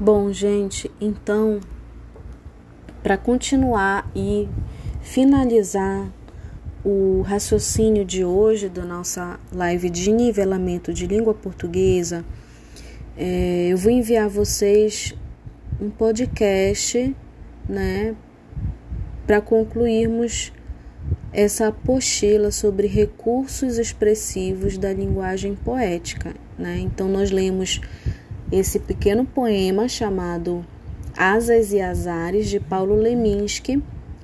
Bom, gente, então, para continuar e finalizar o raciocínio de hoje da nossa live de nivelamento de língua portuguesa, é, eu vou enviar a vocês um podcast, né, para concluirmos essa apostila sobre recursos expressivos da linguagem poética, né? Então nós lemos esse pequeno poema chamado Asas e Azares de Paulo Leminski,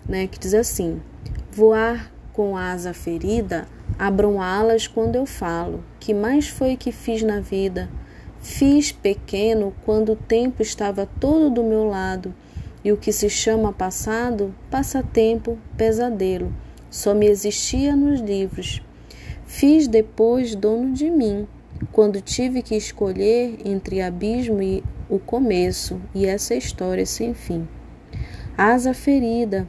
né, que diz assim: Voar com asa ferida, abram alas quando eu falo. Que mais foi que fiz na vida? Fiz pequeno quando o tempo estava todo do meu lado, e o que se chama passado, passatempo, pesadelo, só me existia nos livros. Fiz depois dono de mim, quando tive que escolher entre abismo e o começo, e essa história sem fim. Asa ferida,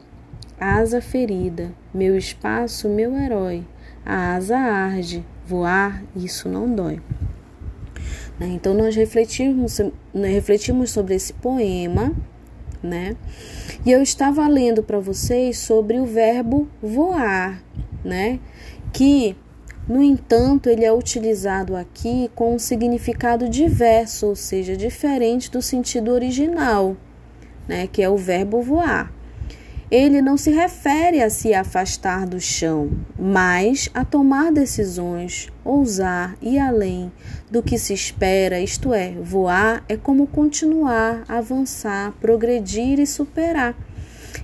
asa ferida, meu espaço, meu herói. A asa arde, voar, isso não dói. Né? Então nós refletimos, nós refletimos sobre esse poema, né? E eu estava lendo para vocês sobre o verbo voar, né? Que no entanto, ele é utilizado aqui com um significado diverso, ou seja, diferente do sentido original, né, que é o verbo voar. Ele não se refere a se afastar do chão, mas a tomar decisões, ousar e além do que se espera, isto é, voar é como continuar, avançar, progredir e superar.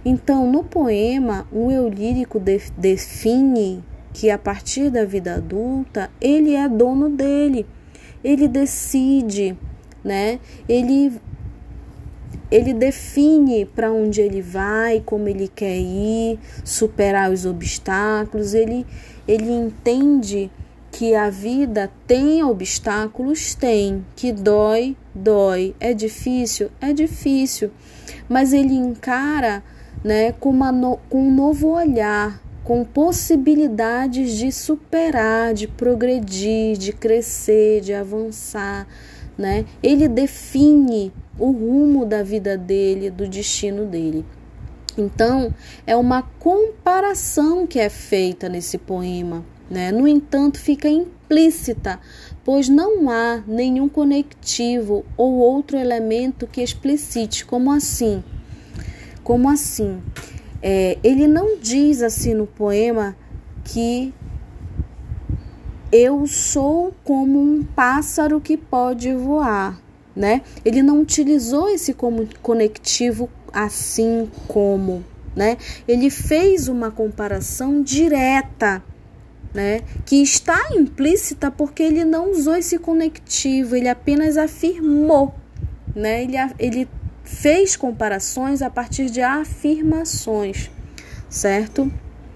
Então, no poema, o eu lírico define que a partir da vida adulta ele é dono dele, ele decide, né? Ele ele define para onde ele vai, como ele quer ir, superar os obstáculos, ele, ele entende que a vida tem obstáculos, tem, que dói, dói, é difícil, é difícil, mas ele encara né, com, uma no, com um novo olhar, com possibilidades de superar, de progredir, de crescer, de avançar, né? Ele define o rumo da vida dele, do destino dele. Então, é uma comparação que é feita nesse poema, né? No entanto, fica implícita, pois não há nenhum conectivo ou outro elemento que explicite como assim. Como assim? É, ele não diz assim no poema que eu sou como um pássaro que pode voar, né? Ele não utilizou esse como conectivo assim como, né? Ele fez uma comparação direta, né? Que está implícita porque ele não usou esse conectivo, ele apenas afirmou, né? Ele, ele fez comparações a partir de afirmações, certo?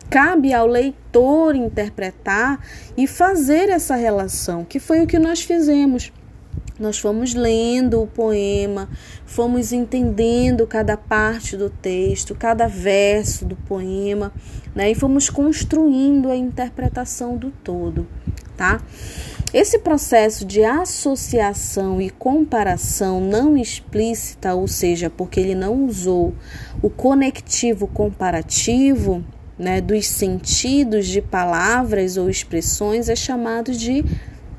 Cabe ao leitor interpretar e fazer essa relação, que foi o que nós fizemos. Nós fomos lendo o poema, fomos entendendo cada parte do texto, cada verso do poema, né? E fomos construindo a interpretação do todo, tá? Esse processo de associação e comparação não explícita, ou seja, porque ele não usou o conectivo comparativo né, dos sentidos de palavras ou expressões, é chamado de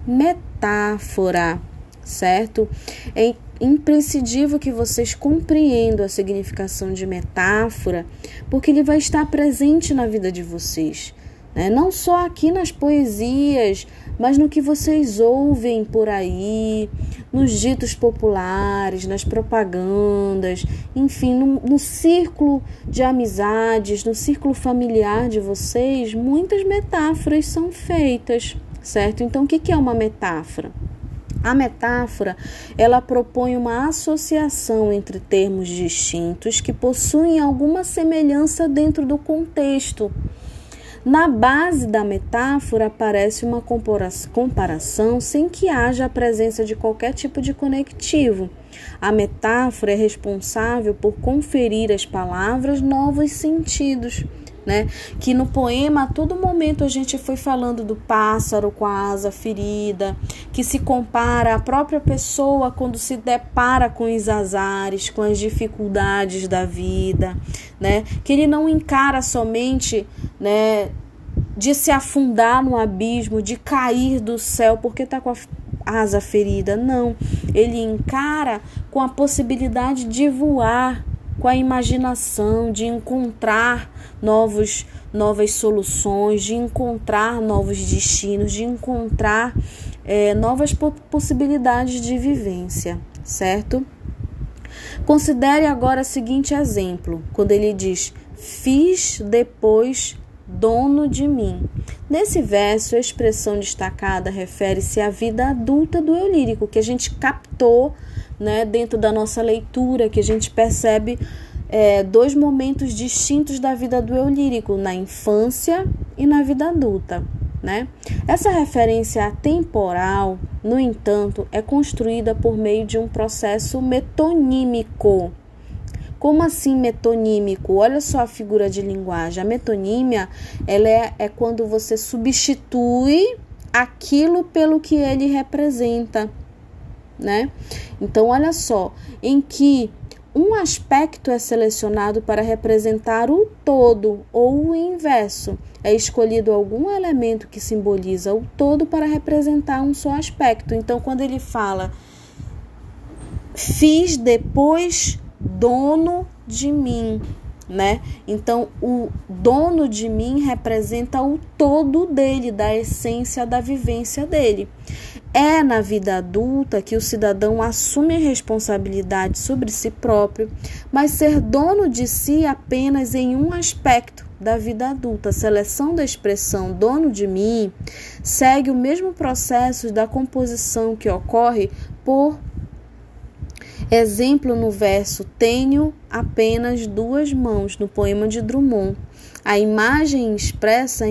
metáfora, certo? É imprescindível que vocês compreendam a significação de metáfora, porque ele vai estar presente na vida de vocês. Né? Não só aqui nas poesias, mas no que vocês ouvem por aí, nos ditos populares, nas propagandas, enfim, no, no círculo de amizades, no círculo familiar de vocês, muitas metáforas são feitas, certo? Então, o que é uma metáfora? A metáfora, ela propõe uma associação entre termos distintos que possuem alguma semelhança dentro do contexto. Na base da metáfora aparece uma comparação sem que haja a presença de qualquer tipo de conectivo. A metáfora é responsável por conferir às palavras novos sentidos, né? Que no poema a todo momento a gente foi falando do pássaro com a asa ferida, que se compara à própria pessoa quando se depara com os azares, com as dificuldades da vida, né? Que ele não encara somente, né, de se afundar no abismo, de cair do céu porque está com a asa ferida. Não, ele encara com a possibilidade de voar, com a imaginação, de encontrar novos, novas soluções, de encontrar novos destinos, de encontrar é, novas possibilidades de vivência, certo? Considere agora o seguinte exemplo, quando ele diz: Fiz depois dono de mim. Nesse verso, a expressão destacada refere-se à vida adulta do eu lírico, que a gente captou né, dentro da nossa leitura, que a gente percebe é, dois momentos distintos da vida do eu lírico, na infância e na vida adulta. Né? Essa referência temporal, no entanto, é construída por meio de um processo metonímico como assim metonímico? Olha só a figura de linguagem. A metonímia ela é, é quando você substitui aquilo pelo que ele representa, né? Então, olha só, em que um aspecto é selecionado para representar o todo ou o inverso. É escolhido algum elemento que simboliza o todo para representar um só aspecto. Então, quando ele fala fiz depois dono de mim, né? Então, o dono de mim representa o todo dele, da essência da vivência dele. É na vida adulta que o cidadão assume a responsabilidade sobre si próprio, mas ser dono de si apenas em um aspecto da vida adulta. A seleção da expressão dono de mim segue o mesmo processo da composição que ocorre por Exemplo no verso Tenho apenas duas mãos, no poema de Drummond. A imagem expressa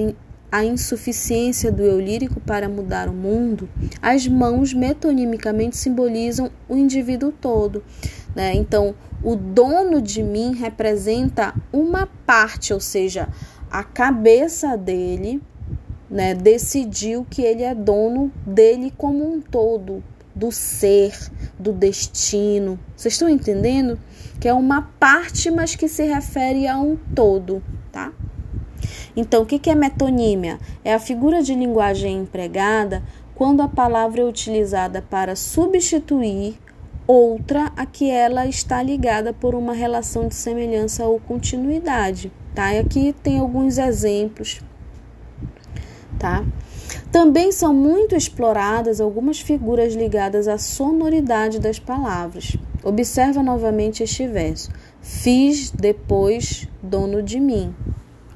a insuficiência do eu lírico para mudar o mundo. As mãos metonimicamente simbolizam o indivíduo todo. Né? Então, o dono de mim representa uma parte, ou seja, a cabeça dele né, decidiu que ele é dono dele como um todo, do ser, do destino. Vocês estão entendendo? Que é uma parte, mas que se refere a um todo, tá? Então, o que é metonímia? É a figura de linguagem empregada quando a palavra é utilizada para substituir outra a que ela está ligada por uma relação de semelhança ou continuidade, tá? E aqui tem alguns exemplos, tá? Também são muito exploradas algumas figuras ligadas à sonoridade das palavras. Observa novamente este verso: Fiz depois dono de mim.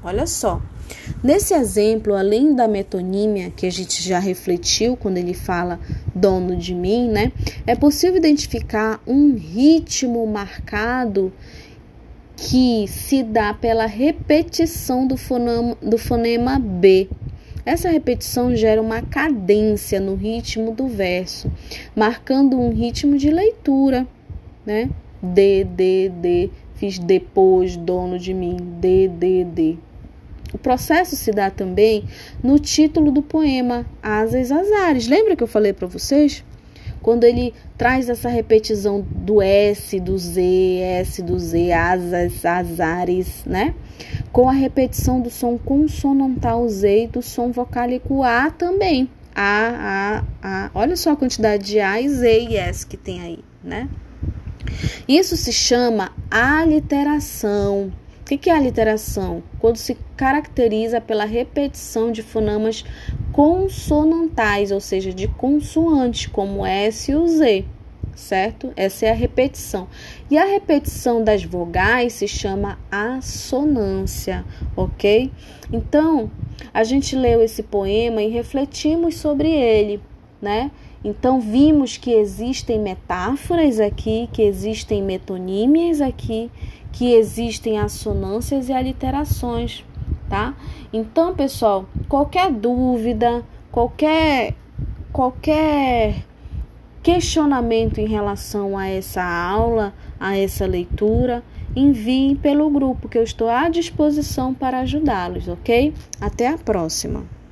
Olha só. Nesse exemplo, além da metonímia, que a gente já refletiu quando ele fala dono de mim, né? É possível identificar um ritmo marcado que se dá pela repetição do fonema, do fonema B essa repetição gera uma cadência no ritmo do verso, marcando um ritmo de leitura, né? D, D, D, fiz depois, dono de mim, D, D, D. O processo se dá também no título do poema Asas Azares. Lembra que eu falei para vocês? Quando ele traz essa repetição do S, do Z, S, do Z, asas, azares, né? Com a repetição do som consonantal Z e do som vocálico A também. A, A, A. Olha só a quantidade de A e Z e S que tem aí, né? Isso se chama aliteração. O que é aliteração? Quando se caracteriza pela repetição de fonemas consonantais, ou seja, de consoantes, como S e o Z, certo? Essa é a repetição. E a repetição das vogais se chama assonância, ok? Então, a gente leu esse poema e refletimos sobre ele, né? Então, vimos que existem metáforas aqui, que existem metonímias aqui, que existem assonâncias e aliterações tá? Então, pessoal, qualquer dúvida, qualquer qualquer questionamento em relação a essa aula, a essa leitura, enviem pelo grupo que eu estou à disposição para ajudá-los, ok? Até a próxima!